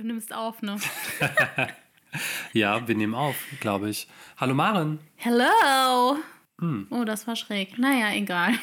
Du nimmst auf, ne? Ja, wir nehmen auf, glaube ich. Hallo Maren. Hello! Hm. Oh, das war schräg. Naja, egal.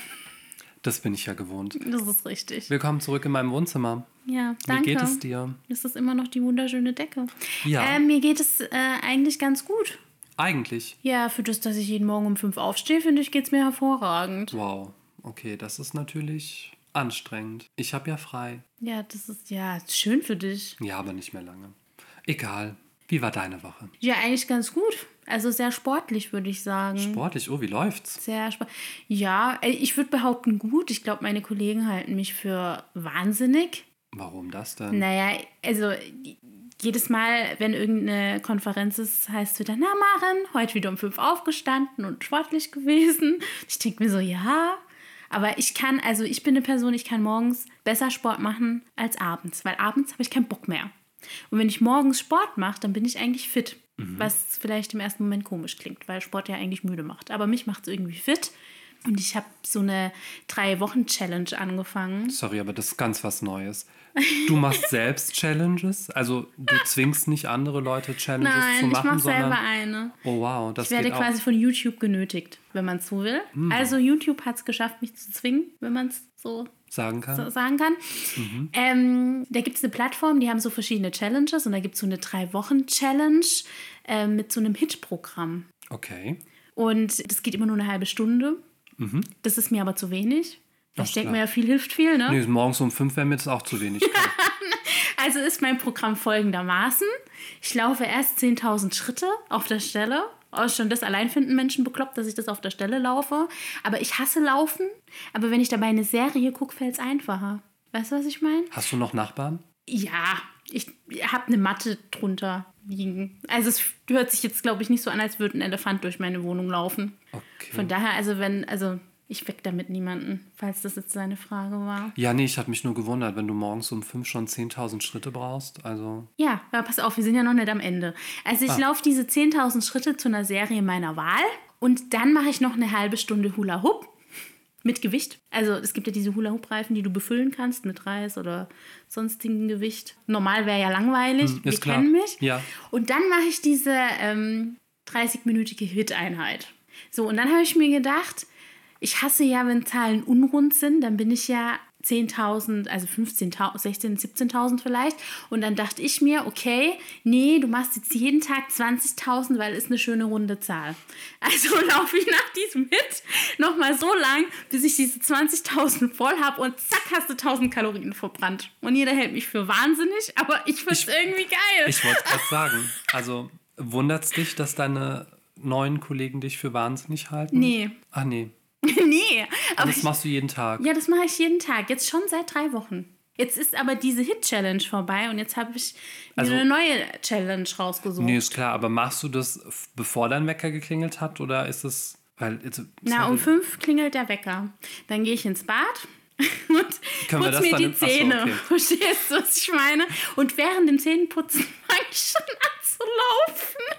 Das bin ich ja gewohnt. Das ist richtig. Willkommen zurück in meinem Wohnzimmer. Ja, danke. Wie geht es dir? Das ist immer noch die wunderschöne Decke. Ja. Äh, mir geht es äh, eigentlich ganz gut. Eigentlich. Ja, für das, dass ich jeden Morgen um fünf aufstehe, finde ich, geht es mir hervorragend. Wow. Okay, das ist natürlich anstrengend. Ich habe ja frei. Ja, das ist ja schön für dich. Ja, aber nicht mehr lange. Egal. Wie war deine Woche? Ja, eigentlich ganz gut. Also sehr sportlich, würde ich sagen. Sportlich? Oh, wie läuft's? Sehr spannend. Ja, äh, ich würde behaupten, gut. Ich glaube, meine Kollegen halten mich für wahnsinnig. Warum das denn? Naja, also jedes Mal, wenn irgendeine Konferenz ist, heißt es wieder, na Maren, heute wieder um fünf aufgestanden und sportlich gewesen. Ich denke mir so, ja. Aber ich kann, also ich bin eine Person, ich kann morgens besser Sport machen als abends, weil abends habe ich keinen Bock mehr. Und wenn ich morgens Sport mache, dann bin ich eigentlich fit. Was vielleicht im ersten Moment komisch klingt, weil Sport ja eigentlich müde macht. Aber mich macht es irgendwie fit. Und ich habe so eine Drei-Wochen-Challenge angefangen. Sorry, aber das ist ganz was Neues. Du machst selbst Challenges? Also du zwingst nicht andere Leute Challenges zu Nein, ich machen, mache sondern... selber eine. Oh wow, das Ich werde geht auch. Quasi von YouTube genötigt, wenn man es so will. Also YouTube hat es geschafft, mich zu zwingen, wenn man es so sagen kann. so sagen kann. Mhm. Ähm, da gibt es eine Plattform, die haben so verschiedene Challenges und da gibt es so eine Drei-Wochen-Challenge ähm, mit so einem Hit-Programm. Okay. Und das geht immer nur eine halbe Stunde. Das ist mir aber zu wenig. Ach, Ich denke Mhm. mir ja, viel hilft viel, ne? Nee, morgens um fünf wäre mir das auch zu wenig. Also ist mein Programm folgendermaßen. Ich laufe erst 10.000 Schritte auf der Stelle. Oh, schon das allein finden Menschen bekloppt, dass ich das auf der Stelle laufe. Aber ich hasse Laufen. Aber wenn ich dabei eine Serie gucke, fällt es einfacher. Weißt du, was ich meine? Hast du noch Nachbarn? Ja, ich habe eine Matte drunter liegen. Also es hört sich jetzt, glaube ich, nicht so an, als würde ein Elefant durch meine Wohnung laufen. Okay. Von daher, also wenn, also ich weck damit niemanden, falls das jetzt seine Frage war. Ja, nee, ich habe mich nur gewundert, wenn du morgens um fünf schon 10.000 Schritte brauchst. Also, Ja, aber pass auf, wir sind ja noch nicht am Ende. Also ich Ah. laufe diese 10.000 Schritte zu einer Serie meiner Wahl und dann mache ich noch eine halbe Stunde Hula Hoop mit Gewicht. Also es gibt ja diese Hula Hoop Reifen, die du befüllen kannst mit Reis oder sonstigen Gewicht. Normal wäre ja langweilig, Hm, wir klar. kennen mich. Ja. Und dann mache ich diese ähm, 30-minütige Hit-Einheit. So, und dann habe ich mir gedacht, ich hasse ja, wenn Zahlen unrund sind, dann bin ich ja 10.000, also 15.000, 16.000, 17.000 vielleicht. Und dann dachte ich mir, okay, nee, du machst jetzt jeden Tag 20.000, weil ist eine schöne runde Zahl. Also laufe ich nach diesem Hit nochmal so lang, bis ich diese 20.000 voll habe und zack, hast du 1.000 Kalorien verbrannt. Und jeder hält mich für wahnsinnig, aber ich finde es irgendwie geil. ich wollte gerade sagen, also wundert es dich, dass deine neuen Kollegen dich für wahnsinnig halten? Nee. Ach nee. nee, aber Das ich, machst du jeden Tag. ja, das mache ich jeden Tag. Jetzt schon seit drei Wochen. Jetzt ist aber diese Hit-Challenge vorbei und jetzt habe ich mir Also- eine neue Challenge rausgesucht. Nee, ist klar, aber machst du das, bevor dein Wecker geklingelt hat oder ist es. Weil, jetzt, Na, sorry. um fünf klingelt der Wecker. Dann gehe ich ins Bad und Können putze das mir die Zähne. okay. Verstehst du, was ich meine? Und während dem Zähneputzen fange ich schon an zu laufen.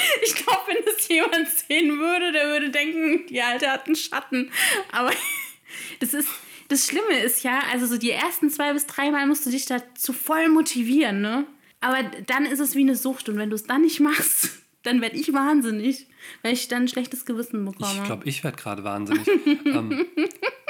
Ich glaube, wenn das jemand sehen würde, der würde denken, die Alte hat einen Schatten. Aber das ist. Das Schlimme ist ja, also so die ersten zwei bis drei Mal musst du dich dazu voll motivieren, ne? Aber dann ist es wie eine Sucht und wenn du es dann nicht machst, dann werde ich wahnsinnig, weil ich dann ein schlechtes Gewissen bekomme. Ich glaube, ich werde gerade wahnsinnig. ähm,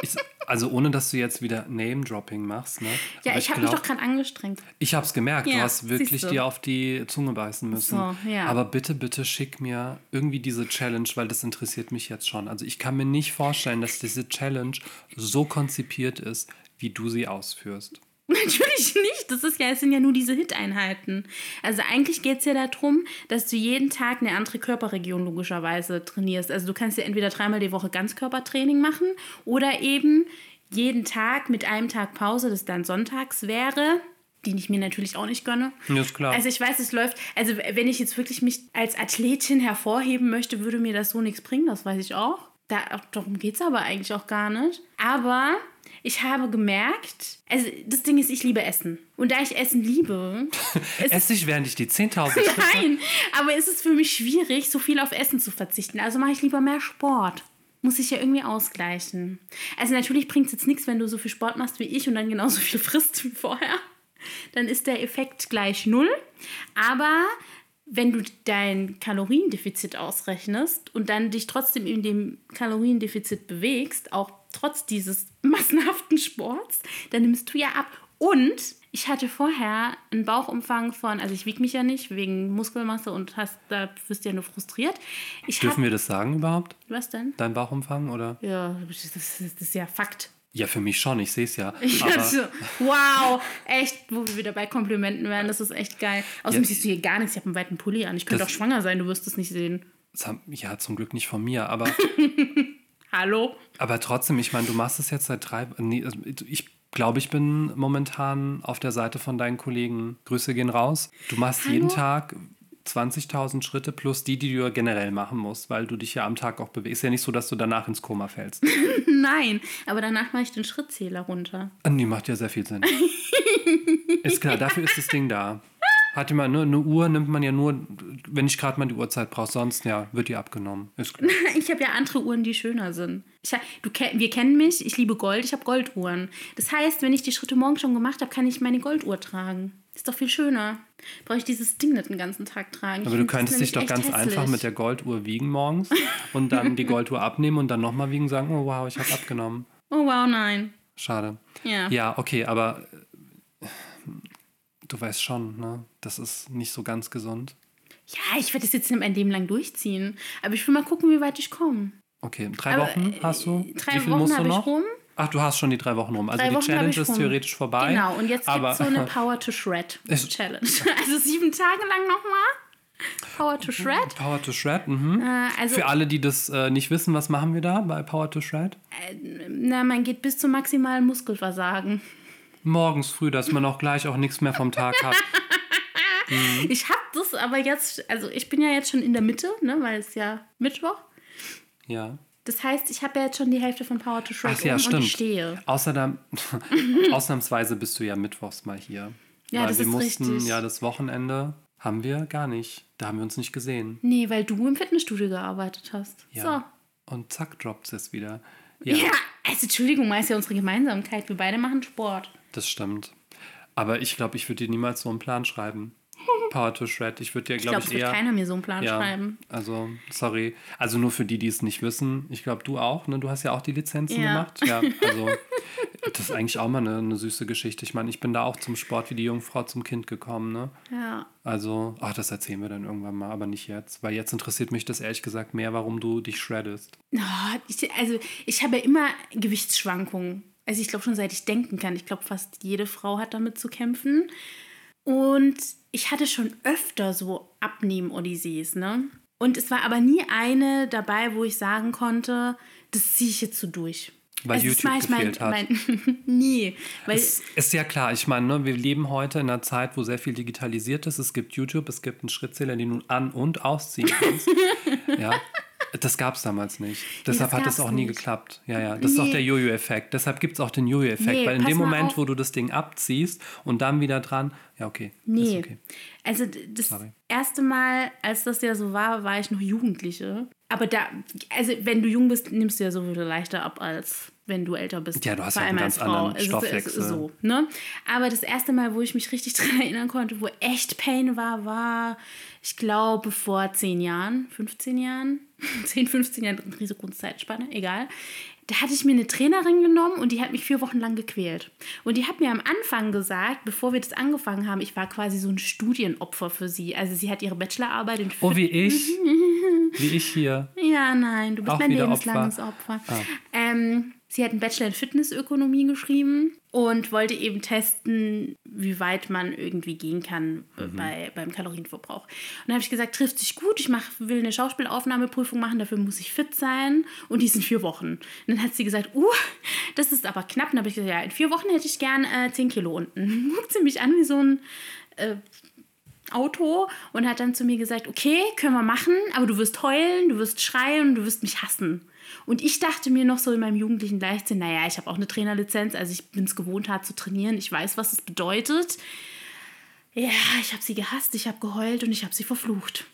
ich, also ohne, dass du jetzt wieder Name-Dropping machst. Ne? ja, Aber ich habe mich doch gerade angestrengt. Ich habe es gemerkt, du Ja, hast wirklich du. dir auf die Zunge beißen müssen. So, ja. Aber bitte, bitte schick mir irgendwie diese Challenge, weil das interessiert mich jetzt schon. Also ich kann mir nicht vorstellen, dass diese Challenge so konzipiert ist, wie du sie ausführst. Natürlich nicht. Das ist ja, es sind ja nur diese Hit-Einheiten. Also eigentlich geht es ja darum, dass du jeden Tag eine andere Körperregion logischerweise trainierst. Also du kannst ja entweder dreimal die Woche Ganzkörpertraining machen oder eben jeden Tag mit einem Tag Pause, das dann sonntags wäre, den ich mir natürlich auch nicht gönne. Ja, ist klar. Also ich weiß, es läuft, also wenn ich jetzt wirklich mich als Athletin hervorheben möchte, würde mir das so nichts bringen, das weiß ich auch. Da, darum geht es aber eigentlich auch gar nicht. Aber ich habe gemerkt, also das Ding ist, ich liebe Essen. Und da ich Essen liebe, ist Ess dich während ich die 10.000 Schritte... Nein, aber es ist für mich schwierig, so viel auf Essen zu verzichten. Also mache ich lieber mehr Sport. Muss ich ja irgendwie ausgleichen. Also natürlich bringt es jetzt nichts, wenn du so viel Sport machst wie ich und dann genauso viel frisst wie vorher. dann ist der Effekt gleich null. Aber wenn du dein Kaloriendefizit ausrechnest und dann dich trotzdem in dem Kaloriendefizit bewegst, auch trotz dieses massenhaften Sports, dann nimmst du ja ab. Und ich hatte vorher einen Bauchumfang von, also ich wiege mich ja nicht wegen Muskelmasse und hast, da wirst du ja nur frustriert. Ich Dürfen hab, wir das sagen überhaupt? Was denn? Dein Bauchumfang oder? Ja, das ist, das ist ja Fakt. Ja, für mich schon, ich sehe es ja. Ich Aber, so, wow, echt, wo wir wieder bei Komplimenten wären, das ist echt geil. Außerdem Ja. siehst du hier gar nichts, ich habe einen weiten Pulli an. Ich könnte auch schwanger sein, du wirst es nicht sehen. das haben- ja, zum Glück nicht von mir, aber, Hallo? aber trotzdem, ich meine, du machst es jetzt seit drei, nee, also ich glaube, ich bin momentan auf der Seite von deinen Kollegen. Grüße gehen raus. Du machst Hallo? jeden Tag 20.000 Schritte plus die, die du generell machen musst, weil du dich ja am Tag auch bewegst. Ist ja nicht so, dass du danach ins Koma fällst. Nein, aber danach mache ich den Schrittzähler runter. Nee, macht ja sehr viel Sinn. ist klar, dafür ist das Ding da. Hat immer ne, eine Uhr nimmt man ja nur, wenn ich gerade mal die Uhrzeit brauche, sonst ja, wird die abgenommen. Ich habe ja andere Uhren, die schöner sind. Ich, du, wir kennen mich, ich liebe Gold, ich habe Golduhren. Das heißt, wenn ich die Schritte morgen schon gemacht habe, kann ich meine Golduhr tragen. Ist doch viel schöner. Brauche ich dieses Ding nicht den ganzen Tag tragen. Ich Aber du find das könntest dich doch ganz echt einfach hässlich. mit der Golduhr wiegen morgens und dann die Golduhr abnehmen und dann nochmal wiegen und sagen, oh wow, ich habe abgenommen. Oh wow, nein. Schade. Ja. Ja, okay, aber du weißt schon, ne? Das ist nicht so ganz gesund. Ja, ich werde das jetzt mein Leben lang durchziehen. Aber ich will mal gucken, wie weit ich komme. Okay, drei Aber, Wochen hast du? Drei Wie viel Wochen musst du noch? rum. Ach, du hast schon die drei Wochen rum. Also Drei die Wochen Challenge ist rum. theoretisch vorbei. Genau, und jetzt gibt es so eine Power to Shred Challenge. Also sieben Tage lang nochmal. Power to Shred. Power to Shred, mhm. Äh, also, Für alle, die das äh, nicht wissen, was machen wir da bei Power to Shred? na, man geht bis zum maximalen Muskelversagen. Morgens früh, dass man auch gleich auch nichts mehr vom Tag hat. Ich habe das aber jetzt, also ich bin ja jetzt schon in der Mitte, ne, weil es ja Mittwoch. Ja. Das heißt, ich habe ja jetzt schon die Hälfte von Power to Shred Ach ja, um stimmt. und ich stehe. Außerdem, ausnahmsweise bist du ja mittwochs mal hier. Ja, Weil das wir ist mussten richtig. ja das Wochenende haben wir gar nicht. Da haben wir uns nicht gesehen. Nee, weil du im Fitnessstudio gearbeitet hast. Ja. Und zack, droppt es wieder. So. Ja, Ja, also Entschuldigung, mal ist ja unsere Gemeinsamkeit. Wir beide machen Sport. Das stimmt. Aber ich glaube, ich würde dir niemals so einen Plan schreiben. Power to Shred. Ich würde dir, Ich glaube ich, es wird eher. keiner mir so einen Plan ja, schreiben. also, sorry. Also nur für die, die es nicht wissen. Ich glaube, du auch, ne? Du hast ja auch die Lizenzen Ja. gemacht. Ja, also das ist eigentlich auch mal eine, eine süße Geschichte. Ich meine, ich bin da auch zum Sport wie die Jungfrau zum Kind gekommen, ne? Ja. Also, ach, das erzählen wir dann irgendwann mal, aber nicht jetzt. Weil jetzt interessiert mich das ehrlich gesagt mehr, warum du dich shreddest. Oh, ich, also ich habe ja immer Gewichtsschwankungen. Also ich glaube schon seit ich denken kann. Ich glaube, fast jede Frau hat damit zu kämpfen. Und ich hatte schon öfter so Abnehmen-Odyssees, ne? Und es war aber nie eine dabei, wo ich sagen konnte, das ziehe ich jetzt so durch. Weil Also das YouTube war ich mein, gefehlt hat. mein nie. Weil Es ist ja klar, ich meine, ne, wir leben heute in einer Zeit, wo sehr viel digitalisiert ist. Es gibt YouTube, es gibt einen Schrittzähler, den du an- und ausziehen kannst. ja. Das gab es damals nicht. Deshalb das hat es gab's auch nie nicht. geklappt. Ja, ja. Das ist auch Nee. der Jojo-Effekt. Deshalb gibt es auch den Jojo-Effekt. Nee, weil in dem Moment, auf. wo du das Ding abziehst und dann wieder dran, ja, okay. Nee. Okay. Also das Sorry. erste Mal, als das ja so war, war ich noch Jugendliche. Aber da, also wenn du jung bist, nimmst du ja sowieso leichter ab, als wenn du älter bist. Ja, du hast Vor ja einen ganz Frau. anderen Stoffwechsel. So, ne? Aber das erste Mal, wo ich mich richtig dran erinnern konnte, wo echt Pain war, war, ich glaube, vor 10 Jahren, 15 Jahren, 10, 15 Jahren, riesengroße Zeitspanne, egal. Da hatte ich mir eine Trainerin genommen und die hat mich vier Wochen lang gequält. Und die hat mir am Anfang gesagt, bevor wir das angefangen haben, ich war quasi so ein Studienopfer für sie. Also sie hat ihre Bachelorarbeit in Oh, wie ich. wie ich hier. ja, nein, du bist Auch mein lebenslanges Opfer. Opfer. Ah. Ähm, sie hat einen Bachelor in Fitnessökonomie geschrieben und wollte eben testen, wie weit man irgendwie gehen kann äh, Mhm. bei, beim Kalorienverbrauch. Und da habe ich gesagt, trifft sich gut, ich mach, will eine Schauspielaufnahmeprüfung machen, dafür muss ich fit sein und die sind vier Wochen. Und dann hat sie gesagt, uh, das ist aber knapp. Und dann habe ich gesagt, ja, in vier Wochen hätte ich gern äh, 10 Kilo unten. Guckt sie mich an wie so ein Auto und hat dann zu mir gesagt, okay, können wir machen, aber du wirst heulen, du wirst schreien, du wirst mich hassen. Und ich dachte mir noch so in meinem jugendlichen Leichtsinn, naja, ich habe auch eine Trainerlizenz, also ich bin es gewohnt, hart zu trainieren, ich weiß, was es bedeutet. Ja, ich habe sie gehasst, ich habe geheult und ich habe sie verflucht.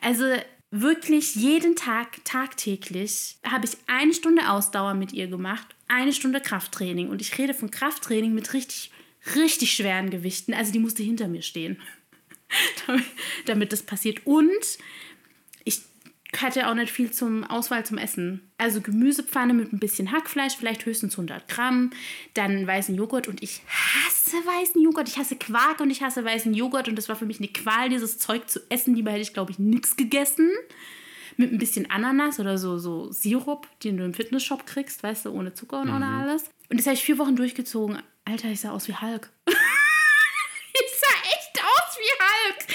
Also wirklich jeden Tag, tagtäglich, habe ich eine Stunde Ausdauer mit ihr gemacht, eine Stunde Krafttraining. Und ich rede von Krafttraining mit richtig richtig schweren Gewichten. Also die musste hinter mir stehen, damit, damit das passiert. Und ich hatte auch nicht viel zum Auswahl zum Essen. Also Gemüsepfanne mit ein bisschen Hackfleisch, vielleicht höchstens 100 Gramm, dann weißen Joghurt und ich hasse weißen Joghurt. Ich hasse Quark und ich hasse weißen Joghurt und das war für mich eine Qual, dieses Zeug zu essen. Lieber hätte ich, glaube ich, nichts gegessen. Mit ein bisschen Ananas oder so, so Sirup, den du im Fitnessshop kriegst, weißt du, ohne Zucker und ohne alles. Und das habe ich vier Wochen durchgezogen. Alter, ich sah aus wie Hulk. ich sah echt aus wie Hulk.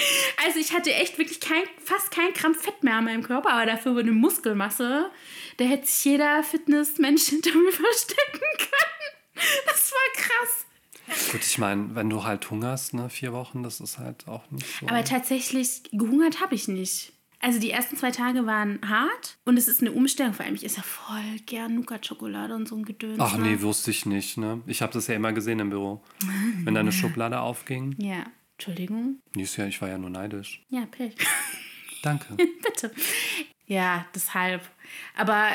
Also ich hatte echt wirklich kein, fast kein Gramm Fett mehr an meinem Körper, aber dafür eine Muskelmasse. Da hätte sich jeder Fitnessmensch hinter mir verstecken können. Das war krass. Gut, ich meine, wenn du halt hungerst, ne, vier Wochen, das ist halt auch nicht so. Aber tatsächlich gehungert habe ich nicht. Also die ersten zwei Tage waren hart und es ist eine Umstellung. Vor allem, ich esse ja voll gern Nougat-Schokolade und so ein Gedöns. Ach ne? nee, wusste ich nicht, ne? Ich habe das ja immer gesehen im Büro. Wenn deine Schublade aufging. Ja, Entschuldigung. Ist ja, ich war ja nur neidisch. Ja, Pech. Danke. Bitte. Ja, deshalb. Aber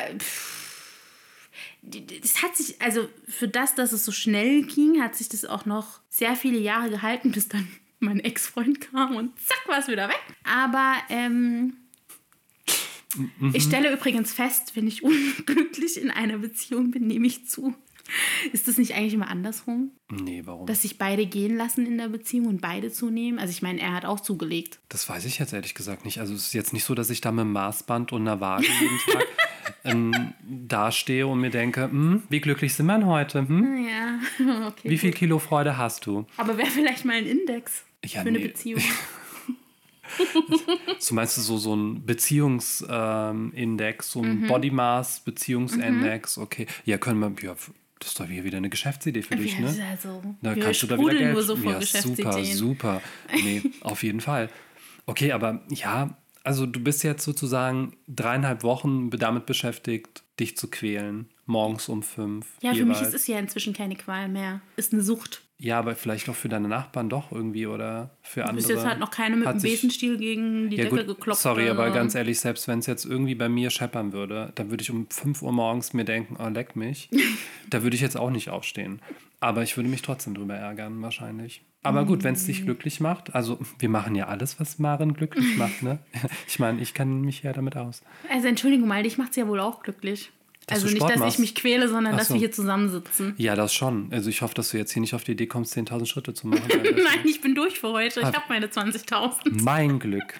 es hat sich, also für das, dass es so schnell ging, hat sich das auch noch sehr viele Jahre gehalten, bis dann mein Ex-Freund kam und zack, war es wieder weg. Aber ähm, ich stelle übrigens fest, wenn ich unglücklich in einer Beziehung bin, nehme ich zu. Ist das nicht eigentlich immer andersrum? Nee, warum? Dass sich beide gehen lassen in der Beziehung und beide zunehmen? Also ich meine, er hat auch zugelegt. Das weiß ich jetzt ehrlich gesagt nicht. Also es ist jetzt nicht so, dass ich da mit einem Maßband und einer Waage jeden Tag ähm, dastehe und mir denke, hm, wie glücklich sind wir denn heute? Hm? Ja, okay. Wie viel Kilo Freude hast du? Aber wäre vielleicht mal ein Index Ja, für eine nee. Beziehung. So meinst du so, so ein Beziehungsindex, ähm, so ein Mhm. Body Mass Beziehungsindex, okay. Ja, können wir, ja, das ist doch hier wieder eine Geschäftsidee für dich, Ja, ne? also, Da kannst du da wieder Geld nur so ja, super, super. Nee, auf jeden Fall. Okay, aber ja, also du bist jetzt sozusagen dreieinhalb Wochen damit beschäftigt, dich zu quälen. Morgens um fünf. Ja, für mich jeweils. ist es ja inzwischen keine Qual mehr. Ist eine Sucht. Ja, aber vielleicht auch für deine Nachbarn doch irgendwie oder für andere. Bis jetzt hat noch keine mit dem Besenstiel gegen die Ja Decke gut, geklopft. sorry, aber ganz ehrlich, selbst wenn es jetzt irgendwie bei mir scheppern würde, dann würde ich um 5 Uhr morgens mir denken, oh, leck mich. da würde ich jetzt auch nicht aufstehen. Aber ich würde mich trotzdem drüber ärgern, wahrscheinlich. Aber gut, wenn es Mm. dich glücklich macht, also wir machen ja alles, was Maren glücklich macht, ne? Ich meine, ich kann mich ja damit aus. Also Entschuldigung mal, dich macht es ja wohl auch glücklich. Dass also nicht, Sport dass machst. ich mich quäle, sondern Ach dass so. wir hier zusammensitzen. Ja, das schon. Also ich hoffe, dass du jetzt hier nicht auf die Idee kommst, 10.000 Schritte zu machen. Nein, ich bin durch für heute. Ich Ah. habe meine 20.000. mein Glück.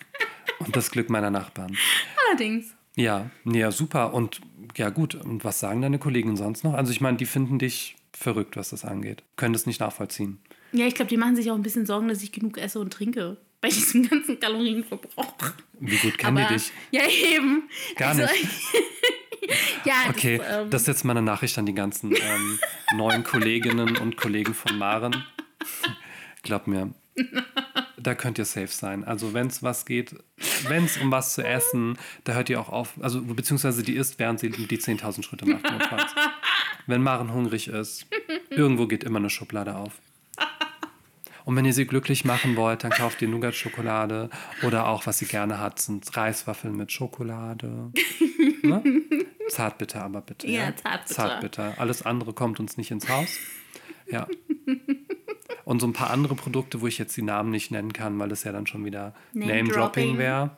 Und das Glück meiner Nachbarn. Allerdings. Ja, ja, super. Und ja, gut. Und was sagen deine Kollegen sonst noch? Also, ich meine, die finden dich verrückt, was das angeht. Können das nicht nachvollziehen. Ja, ich glaube, die machen sich auch ein bisschen Sorgen, dass ich genug esse und trinke. Bei diesem ganzen Kalorienverbrauch. Wie gut kennen Aber, die dich? Ja, eben. Gar nicht. ja, Okay, das, ähm, das ist jetzt mal eine Nachricht an die ganzen ähm, neuen Kolleginnen und Kollegen von Maren. Glaub mir, da könnt ihr safe sein. Also wenn es was geht, wenn es um was zu essen, da hört ihr auch auf. Also beziehungsweise die isst, während sie die 10.000 Schritte macht. notfalls. Wenn Maren hungrig ist, irgendwo geht immer eine Schublade auf. Und wenn ihr sie glücklich machen wollt, dann kauft ihr Nougat-Schokolade oder auch, was sie gerne hat, sind Reiswaffeln mit Schokolade. Ne? Zartbitter, aber bitte. Ja, zartbitter. Zartbitter. Alles andere kommt uns nicht ins Haus. Ja. Und so ein paar andere Produkte, wo ich jetzt die Namen nicht nennen kann, weil das ja dann schon wieder Name-Dropping. Wäre.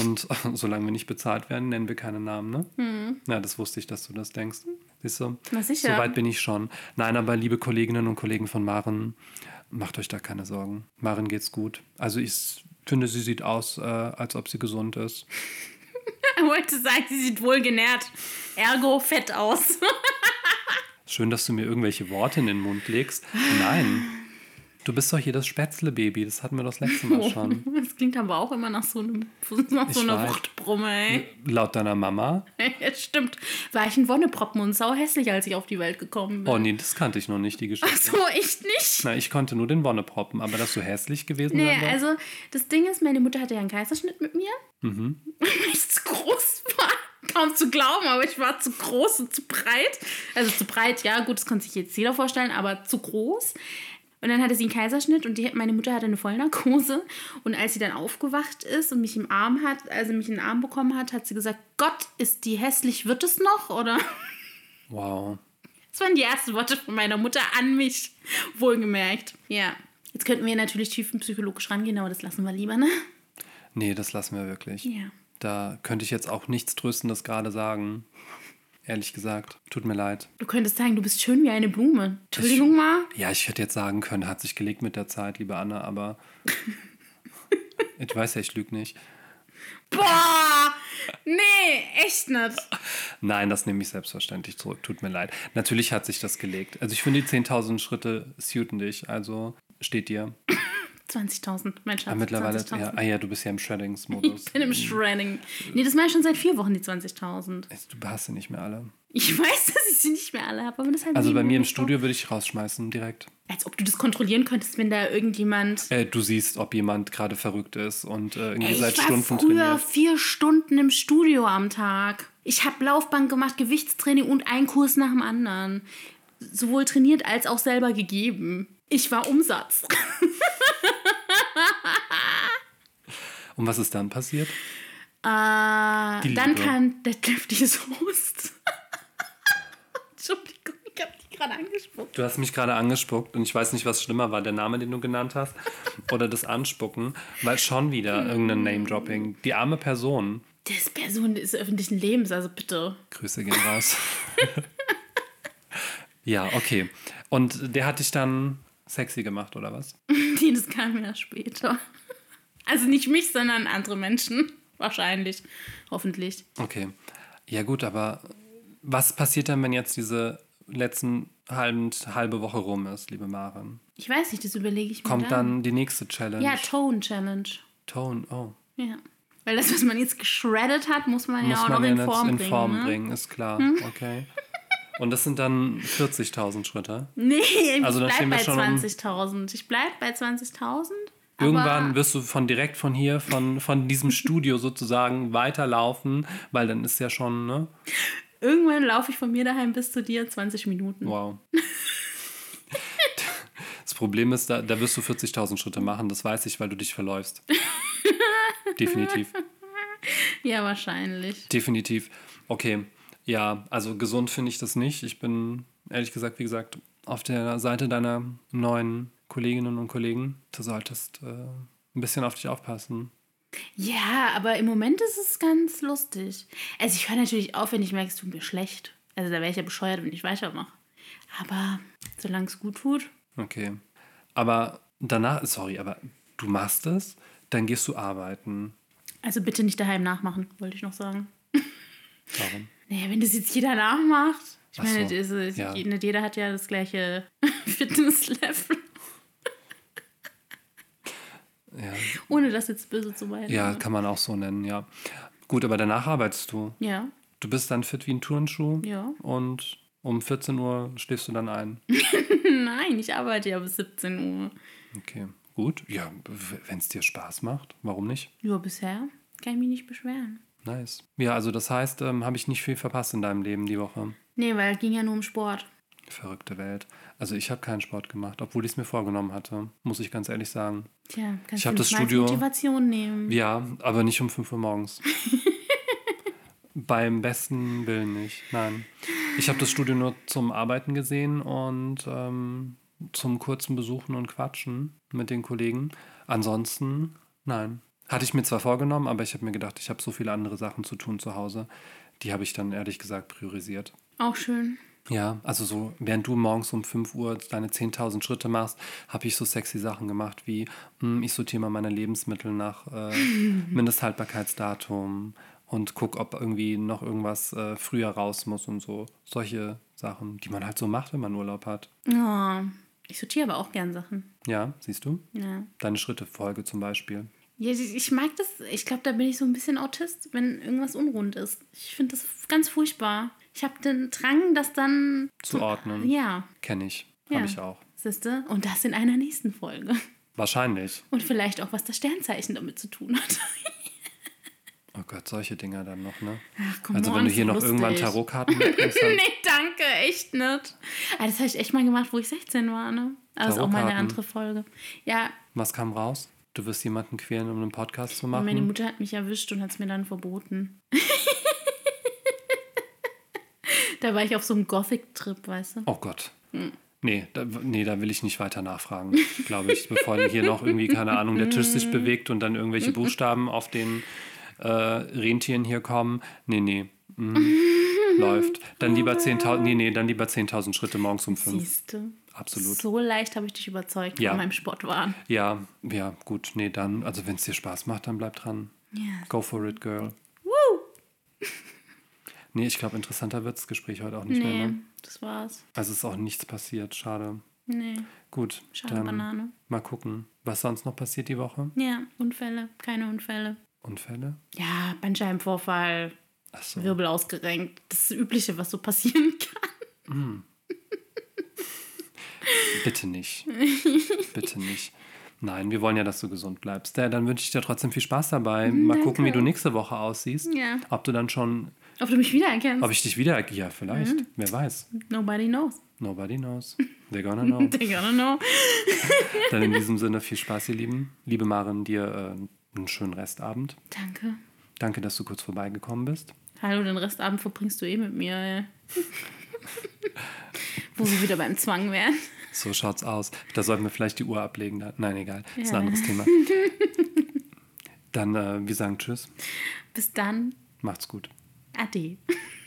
Und solange wir nicht bezahlt werden, nennen wir keine Namen, ne? Hm. Ja, das wusste ich, dass du das denkst. Siehst du? Na sicher. So weit bin ich schon. Nein, aber liebe Kolleginnen und Kollegen von Maren, macht euch da keine Sorgen. Maren geht's gut. Also ich finde, sie sieht aus, äh, als ob sie gesund ist. Ich wollte sagen, sie sieht wohl genährt. Ergo fett aus. Schön, dass du mir irgendwelche Worte in den Mund legst. Nein. Du bist doch hier das Spätzle-Baby. Das hatten wir das letzte Mal schon. Das klingt aber auch immer nach so, einem, nach so einer. Wuchtbrumme, ey. Laut deiner Mama. Ja, stimmt. War ich ein Wonneproppen und sau hässlich, als ich auf die Welt gekommen bin. Oh nee, das kannte ich noch nicht, die Geschichte. so, echt nicht? Na, ich konnte nur den Wonneproppen, aber dass du hässlich gewesen Nee, wärst. also das Ding ist, meine Mutter hatte ja einen Kaiserschnitt mit mir. Mhm. Weil ich zu groß war. Kaum zu glauben, aber ich war zu groß und zu breit. Also zu breit, ja, gut, das kann sich jetzt jeder vorstellen, aber zu groß. Und dann hatte sie einen Kaiserschnitt und die, meine Mutter hatte eine Vollnarkose. Und als sie dann aufgewacht ist und mich im Arm hat, also mich in den Arm bekommen hat, hat sie gesagt, Gott, ist die hässlich, wird es noch? Oder? Wow. Das waren die ersten Worte von meiner Mutter an mich. Wohlgemerkt. Ja. Jetzt könnten wir natürlich tiefenpsychologisch rangehen, aber das lassen wir lieber, ne? Nee, das lassen wir wirklich. Ja. Da könnte ich jetzt auch nichts Tröstendes gerade sagen. Ehrlich gesagt. Tut mir leid. Du könntest sagen, du bist schön wie eine Blume. Entschuldigung mal. Ja, ich hätte jetzt sagen können, hat sich gelegt mit der Zeit, liebe Anne, aber ich weiß ja, ich lüge nicht. Boah! Nee, echt nicht. Nein, das nehme ich selbstverständlich zurück. Tut mir leid. Natürlich hat sich das gelegt. Also ich finde, die 10.000 Schritte suiten dich. Also steht dir. 20.000, mein Schatz. Aber mittlerweile, 20.000. ja, ah ja, du bist ja im Shreddings-Modus. Ich bin im Shredding. Nee, das mache ich schon seit vier Wochen, die 20.000. Du hast sie nicht mehr alle. Ich weiß, dass ich sie nicht mehr alle habe, aber das halt Also bei mir im Studio würde ich rausschmeißen, direkt. Als ob du das kontrollieren könntest, wenn da irgendjemand. Äh, du siehst, ob jemand gerade verrückt ist und äh, irgendwie Ey, seit ich war Stunden früher trainiert. vier Stunden im Studio am Tag. Ich habe Laufband gemacht, Gewichtstraining und einen Kurs nach dem anderen. Sowohl trainiert als auch selber gegeben. Ich war Umsatz. Und was ist dann passiert? Äh, Die dann kam Deadlift Host. Entschuldigung, ich habe dich gerade angesprochen. Du hast mich gerade angespuckt und ich weiß nicht, was schlimmer war, der Name, den du genannt hast oder das Anspucken, weil schon wieder irgendein Name-Dropping. Die arme Person. Das Person des öffentlichen Lebens, also bitte. Grüße gehen raus. ja, okay. Und der hat dich dann sexy gemacht, oder was? Nee, das kam ja später. Also nicht mich, sondern andere Menschen. Wahrscheinlich. Hoffentlich. Okay. Ja, gut, aber was passiert dann, wenn jetzt diese letzten halben, halbe Woche rum ist, liebe Maren? Ich weiß nicht, das überlege ich mir Kommt dann die nächste Challenge? Ja, Tone Challenge. Tone, oh. Ja. Weil das, was man jetzt geschreddet hat, muss man ja Muss auch man noch ja in jetzt Form in bringen. Form ne? Hm? bringen, ist klar. Okay. Und das sind dann 40.000 Schritte. Nee, ich Also dann bleib bei schon um- 20.000. Ich bleib bei 20.000. Irgendwann wirst du von direkt von hier, von, von diesem Studio sozusagen weiterlaufen, weil dann ist ja schon, ne? Irgendwann laufe ich von mir daheim bis zu dir 20 Minuten. Wow. Das Problem ist, da, da wirst du 40.000 Schritte machen, das weiß ich, weil du dich verläufst. Definitiv. Ja, wahrscheinlich. Definitiv. Okay. Ja, also gesund finde ich das nicht. Ich bin, ehrlich gesagt, wie gesagt, auf der Seite deiner neuen Kolleginnen und Kollegen. Du solltest äh, ein bisschen auf dich aufpassen. Ja, aber im Moment ist es ganz lustig. Also ich höre natürlich auf, wenn ich merke, es tut mir schlecht. Also da wäre ich ja bescheuert, wenn ich weitermache. Aber solange es gut tut. Okay. Aber danach, sorry, aber du machst es, dann gehst du arbeiten. Also bitte nicht daheim nachmachen, wollte ich noch sagen. Warum? Naja, wenn das jetzt jeder nachmacht. Ich Ach meine, so, ist, ja. nicht jeder hat ja das gleiche Fitnesslevel. Ja, Ohne das jetzt böse zu meinen. ja, kann man auch so nennen, ja. Gut, aber danach arbeitest du. ja. Du bist dann fit wie ein Turnschuh. Ja. Und um 14 Uhr schläfst du dann ein. Nein, ich arbeite ja bis 17 Uhr. Okay, gut. Ja, wenn es dir Spaß macht, warum nicht? Nur bisher kann ich mich nicht beschweren. Nice. Ja, also das heißt, ähm, habe ich nicht viel verpasst in deinem Leben die Woche. Nee, weil es ging ja nur um Sport. Verrückte Welt. Also ich habe keinen Sport gemacht, obwohl ich es mir vorgenommen hatte, muss ich ganz ehrlich sagen. Tja, kannst Ich du das Studio- Motivation nehmen. Ja, aber nicht um 5 Uhr morgens. Beim besten Willen nicht, nein. Ich habe das Studio nur zum Arbeiten gesehen und ähm, zum kurzen Besuchen und Quatschen mit den Kollegen. Ansonsten, nein. Hatte ich mir zwar vorgenommen, aber ich habe mir gedacht, ich habe so viele andere Sachen zu tun zu Hause. Die habe ich dann ehrlich gesagt priorisiert. Auch schön. Ja, also so, während du morgens um 5 Uhr deine 10.000 Schritte machst, habe ich so sexy Sachen gemacht wie, hm, ich sortiere mal meine Lebensmittel nach äh, Mindesthaltbarkeitsdatum und guck, ob irgendwie noch irgendwas äh, früher raus muss und so. Solche Sachen, die man halt so macht, wenn man Urlaub hat. Oh, ich sortiere aber auch gern Sachen. Ja, siehst du? Ja. Deine Schrittefolge zum Beispiel. Ja, ich ich mag das. Ich glaube, da bin ich so ein bisschen Autist, wenn irgendwas unrund ist. Ich finde das ganz furchtbar. Ich habe den Drang, das dann Zu ordnen. Ja, Kenne ich. Ja. Habe ich auch. siehste. Und das in einer nächsten Folge. Wahrscheinlich. Und vielleicht auch, was das Sternzeichen damit zu tun hat. Oh Gott, solche Dinger dann noch, ne? Ach, come also wenn on, du ist hier noch irgendwann lustig. Tarotkarten mitbringst, dann nee, danke, echt nicht. Aber das habe ich echt mal gemacht, wo ich 16 war, ne? Aber das ist auch mal eine andere Folge. Ja, was kam raus? Du wirst jemanden quälen, um einen Podcast zu machen. meine Mutter hat mich erwischt und hat es mir dann verboten. Da war ich auf so einem Gothic-Trip, weißt du? Oh Gott. Nee, da, nee, da will ich nicht weiter nachfragen, glaube ich, bevor hier noch irgendwie, keine Ahnung, der Tisch sich bewegt und dann irgendwelche Buchstaben auf den äh, Rentieren hier kommen. Nee, nee. Mhm. Läuft. Dann lieber 10.000, nee, nee, dann lieber 10.000 Schritte morgens um 5. Siehst du? Absolut. So leicht habe ich dich überzeugt Ja. von meinem Sportwahn. Ja, ja, gut, nee, dann, also wenn es dir Spaß macht, dann bleib dran. Ja. Go for it, girl. Nee, ich glaube, interessanter wird das Gespräch heute auch nicht mehr. Nee, Ne? das war's. Also ist auch nichts passiert, schade. Nee, Gut, schade dann Banane. mal gucken, was sonst noch passiert die Woche. Ja, Unfälle, keine Unfälle. Unfälle? Ja, Bandscheibenvorfall, Achso. Wirbel ausgerenkt. Das ist das Übliche, was so passieren kann. Bitte nicht. Bitte nicht. Nein, wir wollen ja, dass du gesund bleibst. Ja, dann wünsche ich dir trotzdem viel Spaß dabei. Mal gucken, wie du nächste Woche aussiehst. Ja. Ob du dann schon, Ob du mich wiedererkennst? ob ich dich wieder, ja, vielleicht. Mhm. Wer weiß. Nobody knows. Nobody knows. They're gonna know. They gonna know. dann in diesem Sinne viel Spaß, ihr Lieben. Liebe Maren, dir äh, einen schönen Restabend. Danke. Danke, dass du kurz vorbeigekommen bist. Hallo, den Restabend verbringst du eh mit mir. Wo wir wieder beim Zwang wären. So schaut's aus. Da sollten wir vielleicht die Uhr ablegen. Nein, egal. Das ist ein Ja. anderes Thema. Dann, äh, wir sagen Tschüss. Bis dann. Macht's gut. Addie.